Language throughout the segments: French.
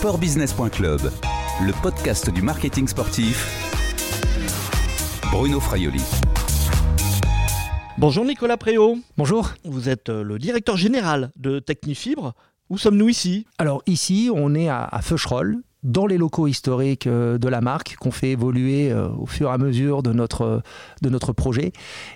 Sportbusiness.club, le podcast du marketing sportif. Bruno Fraioli. Bonjour Nicolas Préau. Bonjour. Vous êtes euh, le directeur général de Technifibre. Où sommes-nous ici? Alors ici, on est à, à Feucherolles, dans les locaux historiques euh, de la marque qu'on fait évoluer euh, au fur et à mesure de notre, de notre projet.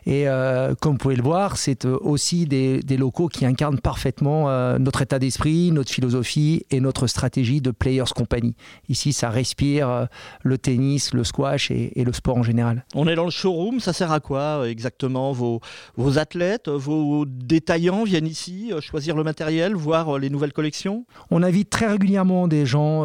Et euh, comme vous pouvez le voir, c'est aussi des, des, locaux qui incarnent parfaitement notre état d'esprit, notre philosophie et notre stratégie de Players Company. Ici, ça respire le tennis, le squash et, et, le sport en général. On est dans le showroom, ça sert à quoi exactement vos, vos athlètes, vos détaillants viennent ici choisir le matériel, voir les nouvelles collections? On invite très régulièrement des gens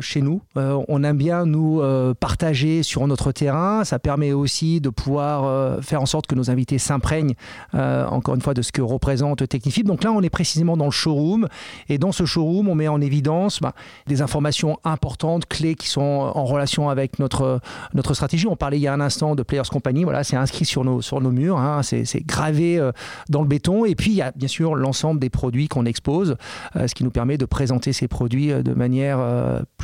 chez nous. Euh, on aime bien nous euh, partager sur notre terrain. Ça permet aussi de pouvoir euh, faire en sorte que nos invités s'imprègnent, encore une fois, de ce que représente Technifib. Donc là, on est précisément dans le showroom. Et dans ce showroom, on met en évidence bah, des informations importantes, clés qui sont en relation avec notre, notre stratégie. On parlait il y a un instant de Players Company. Voilà, c'est inscrit sur nos, sur nos murs. Hein. C'est gravé dans le béton. Et puis, il y a bien sûr l'ensemble des produits qu'on expose, ce qui nous permet de présenter ces produits de manière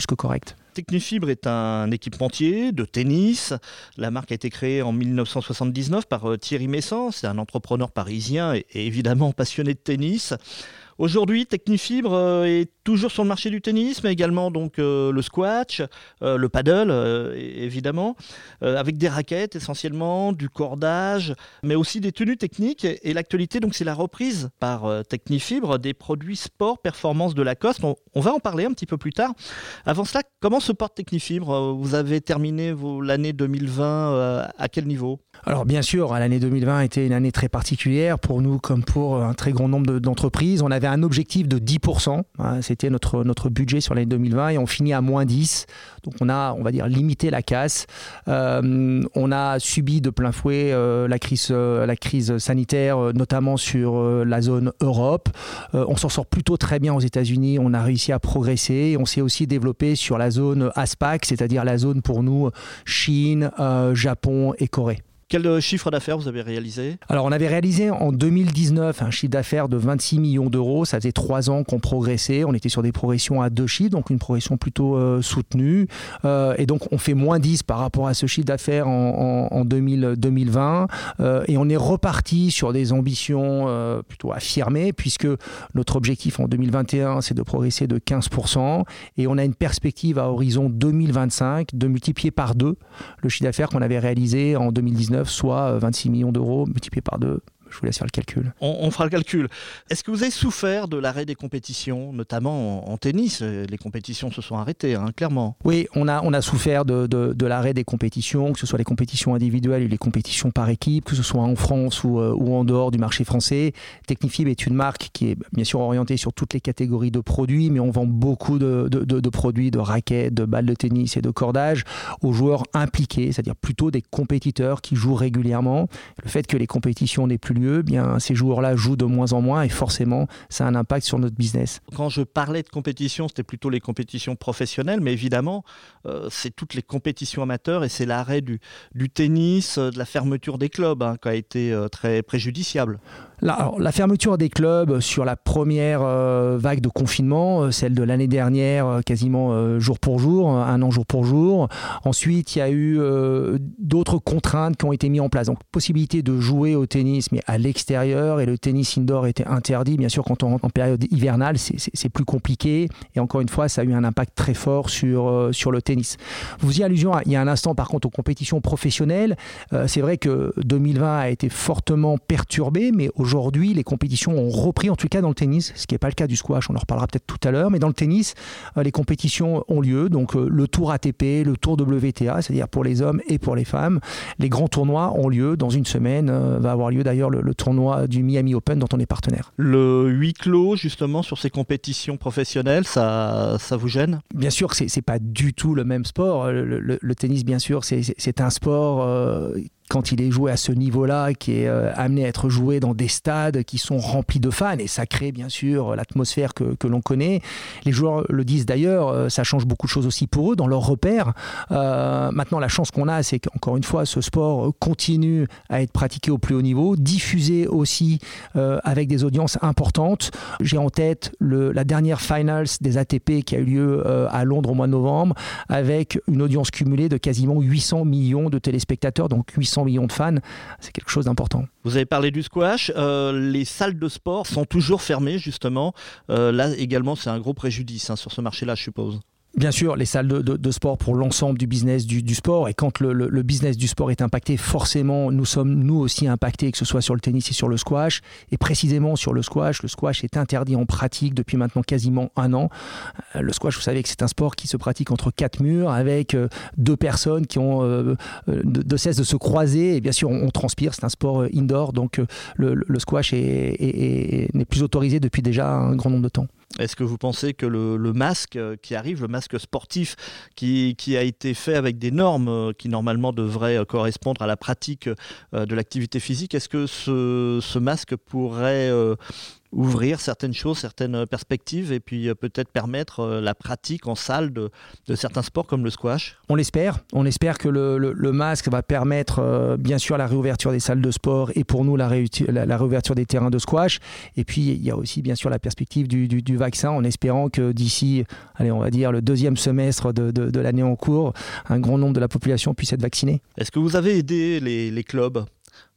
que. Technifibre est un équipementier de tennis. La marque a été créée en 1979 par euh, Thierry Messant. C'est un entrepreneur parisien et évidemment passionné de tennis. Aujourd'hui, Technifibre euh, est toujours sur le marché du tennis, mais également donc euh, le squash, euh, le paddle, évidemment, avec des raquettes essentiellement, du cordage, mais aussi des tenues techniques. Et, l'actualité, donc, c'est la reprise par Technifibre des produits sport performance de Lacoste. On, on va en parler un petit peu plus tard. Avant cela, comment se porte Technifibre? Vous avez terminé l'année 2020 à quel niveau? Alors, bien sûr, l'année 2020 était une année très particulière pour nous comme pour un très grand nombre d'entreprises. On avait un objectif de 10%. Hein, c'était notre, notre budget sur l'année 2020 et on finit à moins 10. Donc on a, on va dire, limité la casse. Euh, on a subi de plein fouet euh, la, crise, euh, la crise sanitaire, notamment sur la zone Europe. on s'en sort plutôt très bien aux États-Unis. On a réussi à progresser. On s'est aussi développé sur la zone ASPAC, c'est-à-dire la zone pour nous Chine, Japon et Corée. Quel euh, chiffre d'affaires vous avez réalisé Alors, on avait réalisé en 2019 un chiffre d'affaires de 26 millions d'euros. Ça faisait trois ans qu'on progressait. On était sur des progressions à deux chiffres, donc une progression plutôt euh, soutenue. Euh, et donc, on fait moins 10 par rapport à ce chiffre d'affaires en, en, en 2000, 2020. Euh, et on est reparti sur des ambitions plutôt affirmées, puisque notre objectif en 2021, c'est de progresser de 15%. Et on a une perspective à horizon 2025 de multiplier par deux le chiffre d'affaires qu'on avait réalisé en 2019 soit 26 millions d'euros multipliés par deux je vous laisse faire le calcul. On, fera le calcul. Est-ce que vous avez souffert de l'arrêt des compétitions, notamment en, tennis? Les compétitions se sont arrêtées, hein, clairement. Oui, on a, on a souffert de, de, de l'arrêt des compétitions, que ce soit les compétitions individuelles ou les compétitions par équipe, que ce soit en France ou, euh, ou en dehors du marché français. Technifib est une marque qui est bien sûr orientée sur toutes les catégories de produits, mais on vend beaucoup de, de produits, de raquettes, de balles de tennis et de cordage aux joueurs impliqués, c'est-à-dire plutôt des compétiteurs qui jouent régulièrement. Le fait que les compétitions n'aient plus lieu, eh bien ces joueurs-là jouent de moins en moins et forcément ça a un impact sur notre business. Quand je parlais de compétition, c'était plutôt les compétitions professionnelles, mais évidemment euh, c'est toutes les compétitions amateurs et c'est l'arrêt du, tennis, euh, de la fermeture des clubs hein, qui a été euh, très préjudiciable. La, fermeture des clubs sur la première euh, vague de confinement, euh, celle de l'année dernière, euh, quasiment jour pour jour, un an jour pour jour. Ensuite, il y a eu d'autres contraintes qui ont été mises en place. Donc, possibilité de jouer au tennis, mais à l'extérieur, et le tennis indoor était interdit. Bien sûr, quand on rentre en période hivernale, c'est plus compliqué. Et encore une fois, ça a eu un impact très fort sur, sur le tennis. Vous y allusion il y a un instant, par contre, aux compétitions professionnelles. c'est vrai que 2020 a été fortement perturbé, mais aujourd'hui, Aujourd'hui, les compétitions ont repris, en tout cas dans le tennis, ce qui n'est pas le cas du squash, on en reparlera peut-être tout à l'heure, mais dans le tennis, euh, les compétitions ont lieu. Donc euh, le tour ATP, le tour WTA, c'est-à-dire pour les hommes et pour les femmes. Les grands tournois ont lieu. Dans une semaine, euh, va avoir lieu d'ailleurs le, le, tournoi du Miami Open dont on est partenaire. Le huis clos, justement, sur ces compétitions professionnelles, ça, ça vous gêne? Bien sûr que ce n'est pas du tout le même sport. Le, le, le tennis, bien sûr, c'est un sport quand il est joué à ce niveau-là, qui est euh, amené à être joué dans des stades qui sont remplis de fans, et ça crée bien sûr l'atmosphère que, l'on connaît. Les joueurs le disent d'ailleurs, euh, ça change beaucoup de choses aussi pour eux dans leurs repères. Euh, maintenant, la chance qu'on a, c'est qu'encore une fois, ce sport continue à être pratiqué au plus haut niveau, diffusé aussi avec des audiences importantes. J'ai en tête la dernière finals des ATP qui a eu lieu à Londres au mois de novembre, avec une audience cumulée de quasiment 800 millions de téléspectateurs, donc 800 millions de fans, c'est quelque chose d'important. Vous avez parlé du squash, euh, les salles de sport sont toujours fermées justement. Euh, là également c'est un gros préjudice hein, sur ce marché-là je suppose bien sûr les salles de, sport pour l'ensemble du business du, sport. Et quand le, business du sport est impacté, forcément, nous sommes nous aussi impactés, que ce soit sur le tennis et sur le squash. Et précisément sur le squash, le squash est interdit en pratique depuis maintenant quasiment un an. Euh, le squash, vous savez que c'est un sport qui se pratique entre quatre murs avec euh, deux personnes qui ont euh, de, cesse de se croiser. Et bien sûr, on, transpire, c'est un sport indoor, donc le, squash n'est plus autorisé depuis déjà un grand nombre de temps. Est-ce que vous pensez que le, masque euh, qui arrive, le masque sportif qui, a été fait avec des normes euh, qui normalement devraient euh, correspondre à la pratique de l'activité physique, est-ce que ce, masque pourrait ouvrir certaines choses, certaines perspectives et puis euh, peut-être permettre euh, la pratique en salle de, certains sports comme le squash On l'espère. On espère que le, masque va permettre euh, bien sûr la réouverture des salles de sport et pour nous la, la, réouverture des terrains de squash. Et puis il y a aussi bien sûr la perspective du, vaccin en espérant que d'ici, allez, on va dire le deuxième semestre de, l'année en cours, un grand nombre de la population puisse être vaccinée. Est-ce que vous avez aidé les clubs?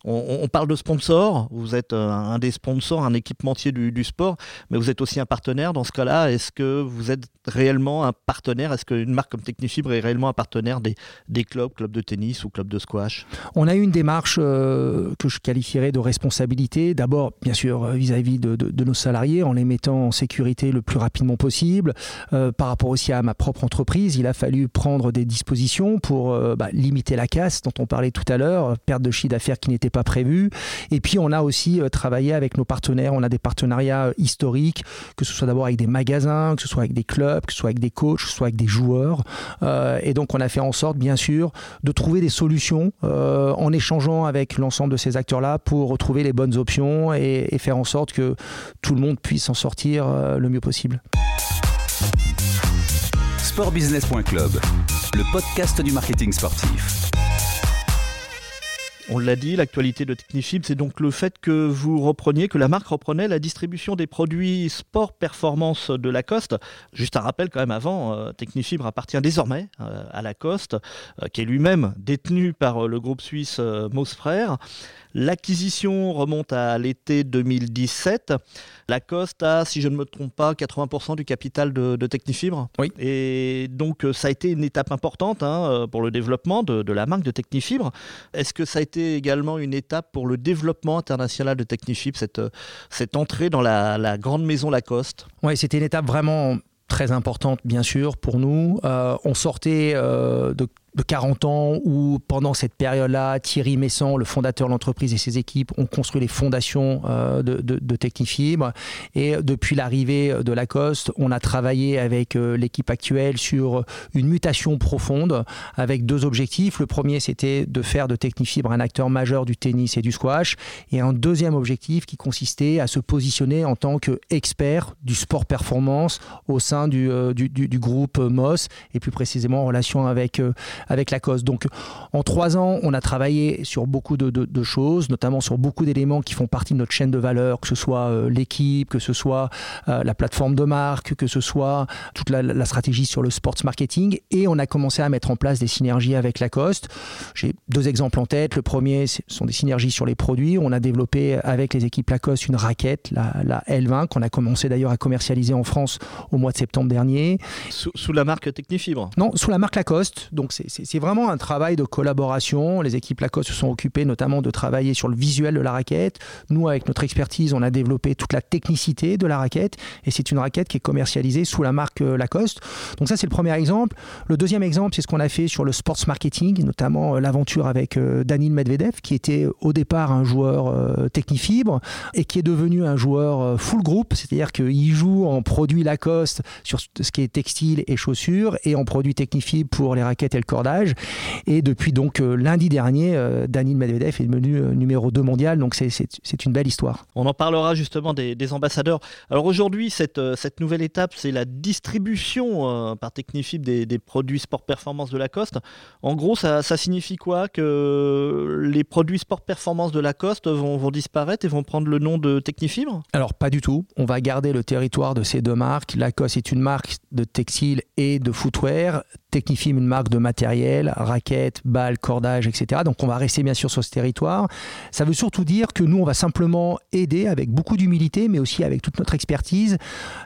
On, parle de sponsors, vous êtes euh, un des sponsors, un équipementier du, sport, mais vous êtes aussi un partenaire dans ce cas-là. Est-ce que vous êtes réellement un partenaire? Est-ce qu'une marque comme Technifibre est réellement un partenaire des, clubs, clubs de tennis ou clubs de squash? On a eu une démarche euh, que je qualifierais de responsabilité. D'abord, bien sûr, euh, vis-à-vis de, nos salariés, en les mettant en sécurité le plus rapidement possible. par rapport aussi à ma propre entreprise, il a fallu prendre des dispositions pour bah, limiter la casse dont on parlait tout à l'heure, perte de chiffre d'affaires qui n'était pas prévu. Et puis on a aussi euh, travaillé avec nos partenaires. On a des partenariats euh, historiques, que ce soit d'abord avec des magasins, que ce soit avec des clubs, que ce soit avec des coachs, que ce soit avec des joueurs. Euh, et donc on a fait en sorte, bien sûr, de trouver des solutions en échangeant avec l'ensemble de ces acteurs-là pour retrouver les bonnes options et, faire en sorte que tout le monde puisse en sortir le mieux possible. Sportbusiness.club, le podcast du marketing sportif. On l'a dit, l'actualité de Technifib, c'est donc le fait que vous repreniez, que la marque reprenait la distribution des produits sport performance de Lacoste. Juste un rappel quand même avant, euh, Technifibre appartient désormais euh, à Lacoste, euh, qui est lui-même détenu par le groupe suisse Moos Frères. L'acquisition remonte à l'été 2017. Lacoste a, si je ne me trompe pas, 80% du capital de, Technifibre. Oui. Et donc ça a été une étape importante hein, pour le développement de, la marque de Technifibre. Est-ce que ça a été également une étape pour le développement international de Technifibre, cette, cette entrée dans la, grande maison Lacoste Oui, c'était une étape vraiment très importante, bien sûr, pour nous. Euh, on sortait euh, de de 40 ans où pendant cette période-là, Thierry Messan, le fondateur de l'entreprise et ses équipes ont construit les fondations euh, de, de, Technifibre. Et depuis l'arrivée de Lacoste, on a travaillé avec euh, l'équipe actuelle sur une mutation profonde avec deux objectifs. Le premier, c'était de faire de Technifibre un acteur majeur du tennis et du squash. Et un deuxième objectif qui consistait à se positionner en tant qu'expert du sport performance au sein du, euh, du, du, groupe MOS et plus précisément en relation avec avec Lacoste. Donc en trois ans, on a travaillé sur beaucoup de, choses, notamment sur beaucoup d'éléments qui font partie de notre chaîne de valeur, que ce soit euh, l'équipe, que ce soit euh, la plateforme de marque, que ce soit toute la, stratégie sur le sports marketing. Et on a commencé à mettre en place des synergies avec Lacoste. J'ai deux exemples en tête. Le premier, ce sont des synergies sur les produits. On a développé avec les équipes Lacoste une raquette, la, L20, qu'on a commencé d'ailleurs à commercialiser en France au mois de septembre dernier. Sous, sous la marque Technifibre? Non, sous la marque Lacoste. Donc c'est c'est vraiment un travail de collaboration. Les équipes Lacoste se sont occupées notamment de travailler sur le visuel de la raquette. Nous, avec notre expertise, on a développé toute la technicité de la raquette. Et c'est une raquette qui est commercialisée sous la marque euh, Lacoste. Donc ça, c'est le premier exemple. Le deuxième exemple, c'est ce qu'on a fait sur le sports marketing, notamment euh, l'aventure avec euh, Danil Medvedev, qui était au départ un joueur technifibre et qui est devenu un joueur full group, c'est-à-dire qu'il joue en produits Lacoste sur ce qui est textile et chaussures et en produits technifibre pour les raquettes et le corps Et depuis donc lundi dernier, Daniel Medvedev est devenu numéro 2 mondial. Donc c'est une belle histoire. On en parlera justement des, ambassadeurs. Alors aujourd'hui, cette, cette nouvelle étape, c'est la distribution par Technifib des, des, produits sport performance de Lacoste. En gros, ça, ça signifie quoi? Que les produits sport performance de Lacoste vont, vont disparaître et vont prendre le nom de Technifibre Alors pas du tout. On va garder le territoire de ces deux marques. Lacoste est une marque de textile et de footwear. Technifilm, une marque de matériel, raquettes, balles, cordages, etc. Donc on va rester bien sûr sur ce territoire. Ça veut surtout dire que nous, on va simplement aider avec beaucoup d'humilité, mais aussi avec toute notre expertise,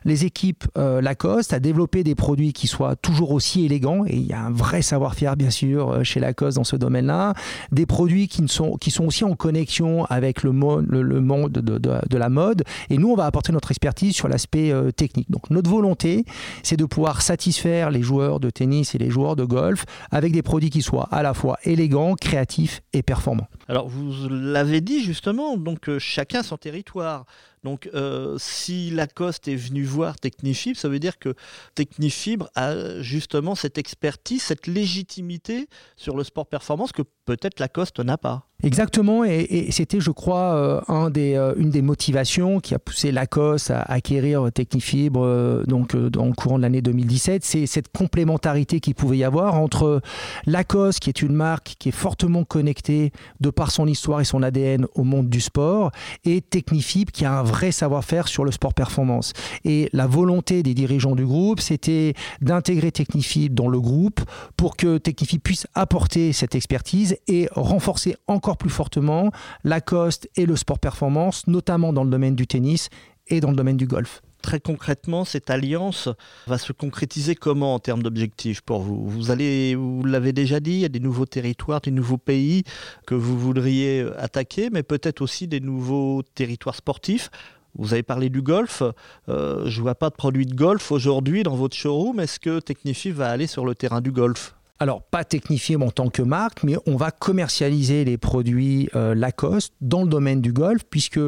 les équipes euh, Lacoste à développer des produits qui soient toujours aussi élégants. Et il y a un vrai savoir-faire, bien sûr, euh, chez Lacoste dans ce domaine-là. Des produits qui, ne sont, qui sont aussi en connexion avec le, le, monde de, de, la mode. Et nous, on va apporter notre expertise sur l'aspect euh, technique. Donc notre volonté, c'est de pouvoir satisfaire les joueurs de tennis les joueurs de golf avec des produits qui soient à la fois élégants, créatifs et performants. Alors vous l'avez dit justement, donc euh, chacun son territoire. Donc, euh, si Lacoste est venu voir Technifibre, ça veut dire que Technifibre a justement cette expertise, cette légitimité sur le sport performance que peut-être Lacoste n'a pas. Exactement, et, c'était, je crois, euh, euh, une des motivations qui a poussé Lacoste à acquérir Technifibre donc, dans le courant de l'année 2017. C'est cette complémentarité qu'il pouvait y avoir entre Lacoste, qui est une marque qui est fortement connectée de par son histoire et son ADN au monde du sport, et Technifibre, qui a un savoir-faire sur le sport performance. Et la volonté des dirigeants du groupe, c'était d'intégrer Technifib dans le groupe pour que Technifib puisse apporter cette expertise et renforcer encore plus fortement Lacoste et le sport performance, notamment dans le domaine du tennis et dans le domaine du golf très concrètement, cette alliance va se concrétiser comment en termes d'objectifs pour vous? Vous allez, vous l'avez déjà dit, il y a des nouveaux territoires, des nouveaux pays que vous voudriez attaquer, mais peut-être aussi des nouveaux territoires sportifs. Vous avez parlé du golf. Euh, je ne vois pas de produits de golf aujourd'hui dans votre showroom. Est-ce que Technifi va aller sur le terrain du golf? Alors, pas Technifib en tant que marque, mais on va commercialiser les produits euh, Lacoste dans le domaine du golf, puisque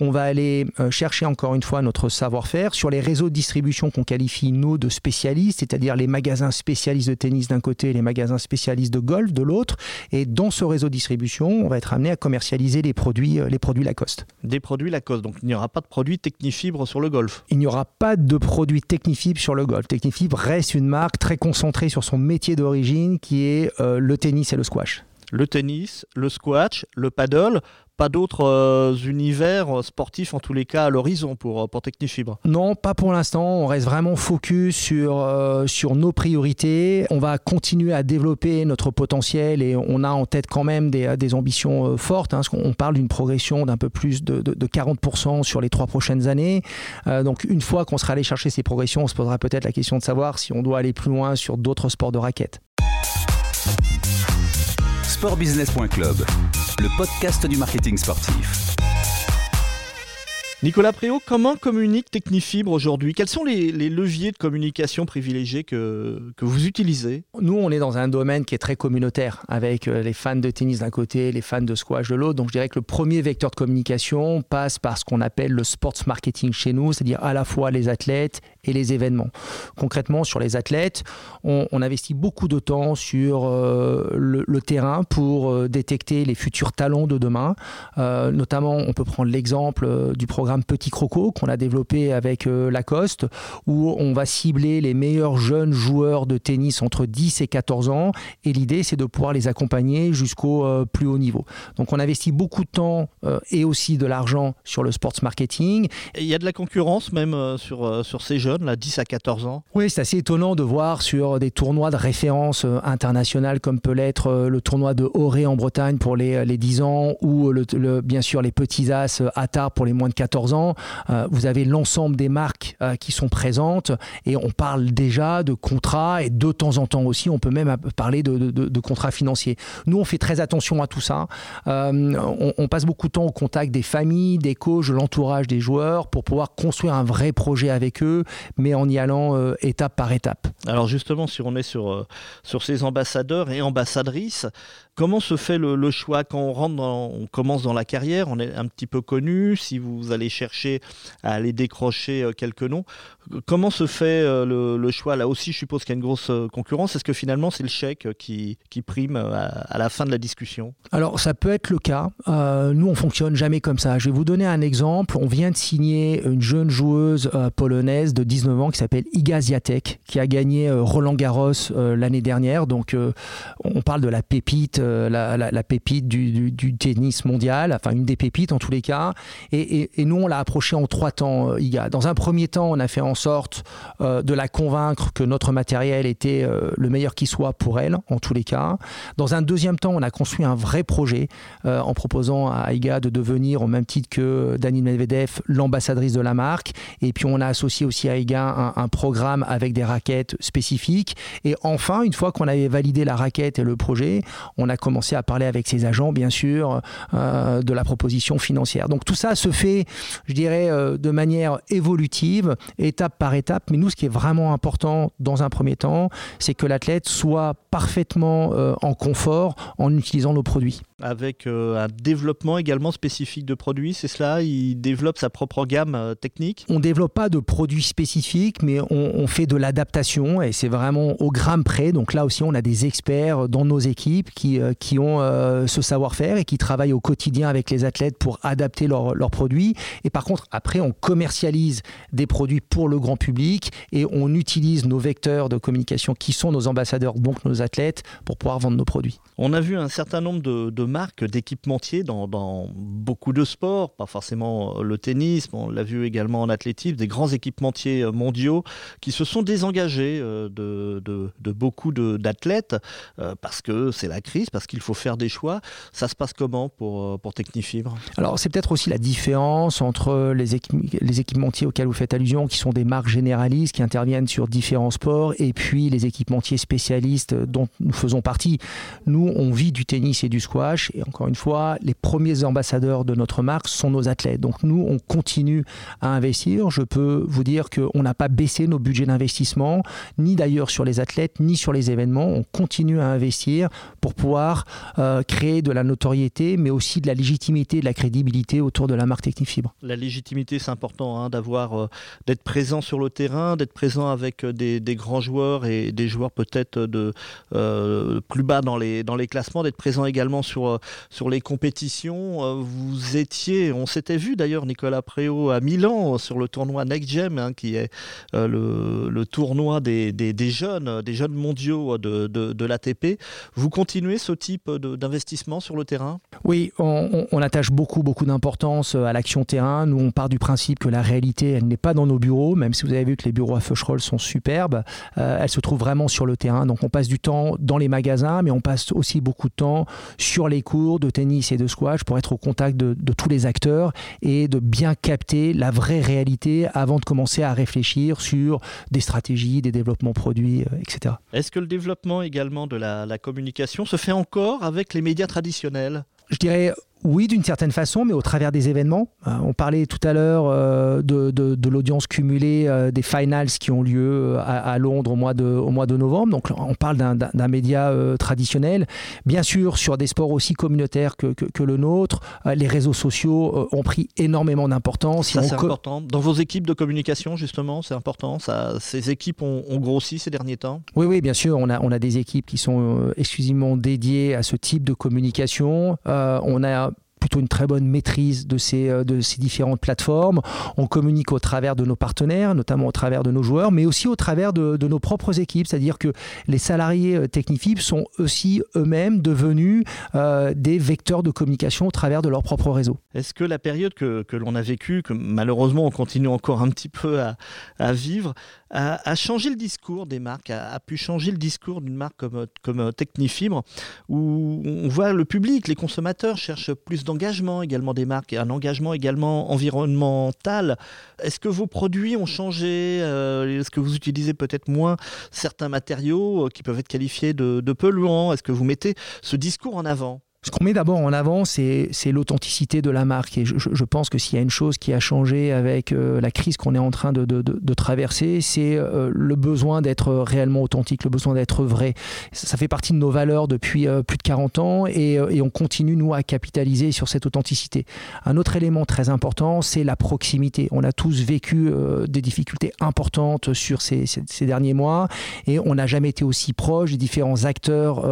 on va aller euh, chercher encore une fois notre savoir-faire sur les réseaux de distribution qu'on qualifie, nous, de spécialistes, c'est-à-dire les magasins spécialistes de tennis d'un côté et les magasins spécialistes de golf de l'autre. Et dans ce réseau de distribution, on va être amené à commercialiser les produits, euh, les produits Lacoste. Des produits Lacoste, donc il n'y aura pas de produits Technifibre sur le golf Il n'y aura pas de produits Technifibre sur le golf. Technifibre reste une marque très concentrée sur son métier d'origine qui est euh, le tennis et le squash. Le tennis, le squash, le paddle, pas d'autres euh, univers sportifs en tous les cas à l'horizon pour, euh, pour Technifibre Non, pas pour l'instant. On reste vraiment focus sur, sur nos priorités. On va continuer à développer notre potentiel et on a en tête quand même des, des ambitions fortes. Hein, on parle d'une progression d'un peu plus de, de, 40% sur les trois prochaines années. donc une fois qu'on sera allé chercher ces progressions, on se posera peut-être la question de savoir si on doit aller plus loin sur d'autres sports de raquettes sportbusiness.club, le podcast du marketing sportif. Nicolas Préau, comment communique Technifibre aujourd'hui? Quels sont les, leviers de communication privilégiés que, que vous utilisez? Nous, on est dans un domaine qui est très communautaire, avec euh, les fans de tennis d'un côté, les fans de squash de l'autre. Donc je dirais que le premier vecteur de communication passe par ce qu'on appelle le sports marketing chez nous, c'est-à-dire à la fois les athlètes et les événements. Concrètement, sur les athlètes, on, investit beaucoup de temps sur euh, le, terrain pour euh, détecter les futurs talents de demain. notamment, on peut prendre l'exemple du programme Petit Croco qu'on a développé avec euh, Lacoste, où on va cibler les meilleurs jeunes joueurs de tennis entre 10 et 14 ans. Et l'idée, c'est de pouvoir les accompagner jusqu'au euh, plus haut niveau. Donc on investit beaucoup de temps euh, et aussi de l'argent sur le sports marketing. il y a de la concurrence même sur, sur ces jeunes, là, 10 à 14 ans? Oui, c'est assez étonnant de voir sur des tournois de référence internationales comme peut l'être le tournoi de Auré en Bretagne pour les, les 10 ans ou le, bien sûr les petits as à Tarbes pour les moins de 14 ans, euh, vous avez l'ensemble des marques euh, qui sont présentes et on parle déjà de contrats et de temps en temps aussi, on peut même parler de, contrats financiers. Nous, on fait très attention à tout ça. Euh, on, passe beaucoup de temps au contact des familles, des coachs, de l'entourage des joueurs pour pouvoir construire un vrai projet avec eux, mais en y allant étape par étape. Alors justement, si on est sur, sur ces ambassadeurs et ambassadrices, Comment se fait le, choix quand on commence dans la carrière, on est un petit peu connu, si vous allez chercher à aller décrocher euh, quelques noms, comment se fait euh, le, choix? Là aussi, je suppose qu'il y a une grosse euh, concurrence. Est-ce que finalement, c'est le chèque qui, prime à, la fin de la discussion? Alors, ça peut être le cas. nous, on fonctionne jamais comme ça. Je vais vous donner un exemple. On vient de signer une jeune joueuse polonaise de 19 ans qui s'appelle Iga Ziatek, qui a gagné Roland Garros l'année dernière. Donc, on parle de la pépite euh, la, pépite du, tennis mondial, enfin une des pépites en tous les cas. Et, nous, on l'a approché en trois temps, euh, Iga. Dans un premier temps, on a fait en sorte euh, de la convaincre que notre matériel était le meilleur qui soit pour elle, en tous les cas. Dans un deuxième temps, on a construit un vrai projet en proposant à Iga de devenir, au même titre que Dani Medvedev, l'ambassadrice de la marque. Et puis, on a associé aussi à Iga un, un programme avec des raquettes spécifiques. Et enfin, une fois qu'on avait validé la raquette et le projet, on a commencer à parler avec ses agents, bien sûr, euh, de la proposition financière. Donc tout ça se fait, je dirais, euh, de manière évolutive, étape par étape. Mais nous, ce qui est vraiment important dans un premier temps, c'est que l'athlète soit parfaitement euh, en confort en utilisant nos produits. Avec un développement également spécifique de produits, c'est cela Il développe sa propre gamme technique On ne développe pas de produits spécifiques, mais on, fait de l'adaptation et c'est vraiment au gramme près. Donc là aussi, on a des experts dans nos équipes qui, euh, qui ont euh, ce savoir-faire et qui travaillent au quotidien avec les athlètes pour adapter leurs produits. Et par contre, après, on commercialise des produits pour le grand public et on utilise nos vecteurs de communication qui sont nos ambassadeurs, donc nos athlètes, pour pouvoir vendre nos produits. On a vu un certain nombre de, marques, d'équipementiers dans, beaucoup de sports, pas forcément le tennis, on l'a vu également en athlétisme, des grands équipementiers mondiaux qui se sont désengagés euh, de, de, beaucoup d'athlètes parce que c'est la crise, parce qu'il faut faire des choix. Ça se passe comment pour, euh, pour Technifibre Alors, c'est peut-être aussi la différence entre les, les équipementiers auxquels vous faites allusion, qui sont des marques généralistes, qui interviennent sur différents sports, et puis les équipementiers spécialistes dont nous faisons partie. Nous, on vit du tennis et du squash, et encore une fois, les premiers ambassadeurs de notre marque sont nos athlètes. Donc, nous, on continue à investir. Je peux vous dire qu'on n'a pas baissé nos budgets d'investissement, ni d'ailleurs sur les athlètes, ni sur les événements. On continue à investir pour pouvoir euh, créer de la notoriété, mais aussi de la légitimité, de la crédibilité autour de la marque Technifibre. La légitimité, c'est important, hein, d'avoir, euh, d'être présent sur le terrain, d'être présent avec euh, des, grands joueurs et des joueurs peut-être de plus bas dans les, dans les classements, d'être présent également sur, sur les compétitions. vous étiez, on s'était vu d'ailleurs, Nicolas Préau à Milan sur le tournoi Next hein, qui est le, tournoi des, jeunes, des jeunes mondiaux de, l'ATP. Vous continuez ce type d'investissement sur le terrain? Oui, on, attache beaucoup, beaucoup d'importance à l'action terrain. Nous, on part du principe que la réalité, elle n'est pas dans nos bureaux, même si vous avez vu que les bureaux à Feucherolles sont superbes. Euh, elle se trouve vraiment sur le terrain. Donc, on passe du temps dans les magasins, mais on passe aussi beaucoup de temps sur les cours de tennis et de squash pour être au contact de, de tous les acteurs et de bien capter la vraie réalité avant de commencer à réfléchir sur des stratégies, des développements produits, euh, etc. Est-ce que le développement également de la, la communication se fait encore avec les médias traditionnels? Je dirais oui, d'une certaine façon, mais au travers des événements. Euh, on parlait tout à l'heure euh, de, l'audience cumulée euh, des finals qui ont lieu à, Londres au mois, de, au mois de novembre. Donc on parle d'un média traditionnel. Bien sûr, sur des sports aussi communautaires que, que, le nôtre, les réseaux sociaux ont pris énormément d'importance. Ça, c'est important. Dans vos équipes de communication, justement, c'est important. Ça, ces équipes ont, ont, grossi ces derniers temps Oui, oui, bien sûr. On a, on a des équipes qui sont exclusivement dédiées à ce type de communication. on a plutôt une très bonne maîtrise de ces, euh, de ces différentes plateformes. On communique au travers de nos partenaires, notamment au travers de nos joueurs, mais aussi au travers de, nos propres équipes. C'est-à-dire que les salariés euh, Technifib sont aussi eux-mêmes devenus euh, des vecteurs de communication au travers de leur propre réseau. Est-ce que la période que, que l'on a vécue, que malheureusement on continue encore un petit peu à, à vivre, a, changé le discours des marques, a, pu changer le discours d'une marque comme, comme Technifibre, où on voit le public, les consommateurs cherchent plus d'engagement également des marques, un engagement également environnemental. Est-ce que vos produits ont changé euh, Est-ce que vous utilisez peut-être moins certains matériaux euh, qui peuvent être qualifiés de, de polluants? Est-ce que vous mettez ce discours en avant? Ce qu'on met d'abord en avant, c'est l'authenticité de la marque. Et je, pense que s'il y a une chose qui a changé avec euh, la crise qu'on est en train de, traverser, c'est euh, le besoin d'être réellement authentique, le besoin d'être vrai. Ça, fait partie de nos valeurs depuis euh, plus de 40 ans et, on continue, nous, à capitaliser sur cette authenticité. Un autre élément très important, c'est la proximité. On a tous vécu des difficultés importantes sur ces, derniers mois et on n'a jamais été aussi proche des différents acteurs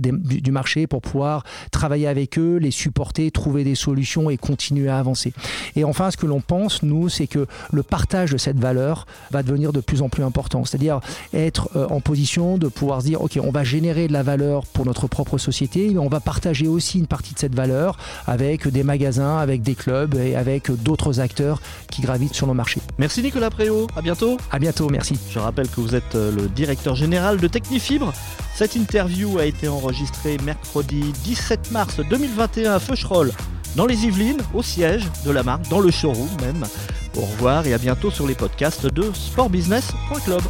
du marché pour pouvoir travailler avec eux, les supporter, trouver des solutions et continuer à avancer. Et enfin, ce que l'on pense, nous, c'est que le partage de cette valeur va devenir de plus en plus important. C'est-à-dire être euh, en position de pouvoir se dire, OK, on va générer de la valeur pour notre propre société, mais on va partager aussi une partie de cette valeur avec des magasins, avec des clubs et avec d'autres acteurs qui gravitent sur nos marchés. Merci Nicolas Préau, à bientôt. À bientôt, merci. Je rappelle que vous êtes euh, le directeur général de Technifibre. Cette interview a été enregistrée mercredi 17 mars 2021 à Feucherolles, dans les Yvelines, au siège de la marque, dans le showroom même. Au revoir et à bientôt sur les podcasts de sportbusiness.club.